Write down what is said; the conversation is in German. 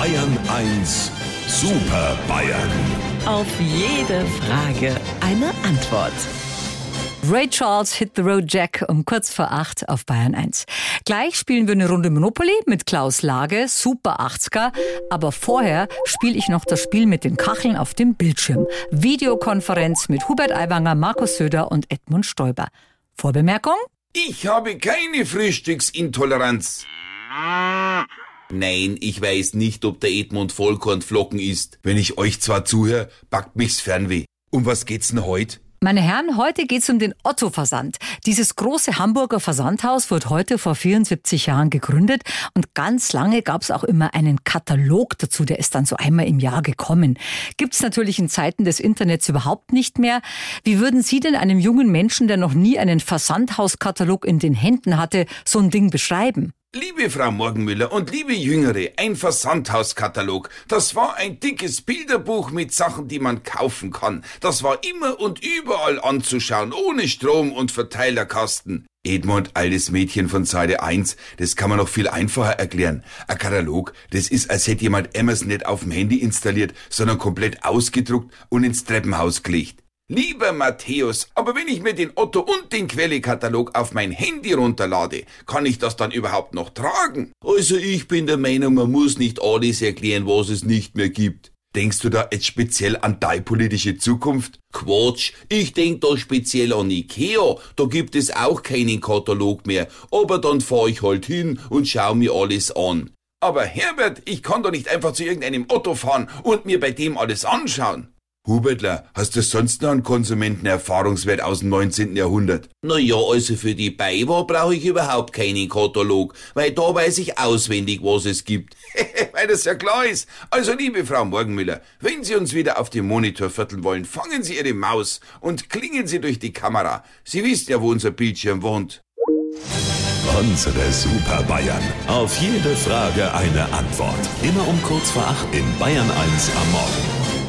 Bayern 1 Super Bayern. Auf jede Frage eine Antwort. Ray Charles Hit the Road Jack um kurz vor acht auf Bayern 1. Gleich spielen wir eine Runde Monopoly mit Klaus Lage, Super 80er. Aber vorher spiele ich noch das Spiel mit den Kacheln auf dem Bildschirm. Videokonferenz mit Hubert Aiwanger, Markus Söder und Edmund Stoiber. Vorbemerkung? Ich habe keine Frühstücksintoleranz. Nein, ich weiß nicht, ob der Edmund Vollkornflocken isst. Wenn ich euch zwar zuhöre, backt mich's Fernweh. Um was geht's denn heute? Meine Herren, heute geht's um den Otto-Versand. Dieses große Hamburger Versandhaus wurde heute vor 74 Jahren gegründet und ganz lange gab's auch immer einen Katalog dazu, der ist dann so einmal im Jahr gekommen. Gibt's natürlich in Zeiten des Internets überhaupt nicht mehr. Wie würden Sie denn einem jungen Menschen, der noch nie einen Versandhauskatalog in den Händen hatte, so ein Ding beschreiben? Liebe Frau Morgenmüller und liebe Jüngere, ein Versandhauskatalog. Das war ein dickes Bilderbuch mit Sachen, die man kaufen kann. Das war immer und überall anzuschauen, ohne Strom und Verteilerkasten. Edmund, altes Mädchen von Seite 1, das kann man noch viel einfacher erklären. Ein Katalog, das ist, als hätte jemand Amazon nicht auf dem Handy installiert, sondern komplett ausgedruckt und ins Treppenhaus gelegt. Lieber Matthäus, aber wenn ich mir den Otto und den Quellekatalog auf mein Handy runterlade, kann ich das dann überhaupt noch tragen? Also ich bin der Meinung, man muss nicht alles erklären, was es nicht mehr gibt. Denkst du da jetzt speziell an deine politische Zukunft? Quatsch, ich denk da speziell an Ikea, da gibt es auch keinen Katalog mehr, aber dann fahr ich halt hin und schau mir alles an. Aber Herbert, ich kann doch nicht einfach zu irgendeinem Otto fahren und mir bei dem alles anschauen. Hubertler, hast du sonst noch einen Konsumentenerfahrungswert aus dem 19. Jahrhundert? Na ja, also für die Beiwahr brauche ich überhaupt keinen Katalog, weil da weiß ich auswendig, was es gibt. weil das ja klar ist. Also, liebe Frau Morgenmüller, wenn Sie uns wieder auf dem Monitor vierteln wollen, fangen Sie Ihre Maus und klingen Sie durch die Kamera. Sie wissen ja, wo unser Bildschirm wohnt. Unsere Super Bayern. Auf jede Frage eine Antwort. Immer um kurz vor acht in Bayern 1 am Morgen.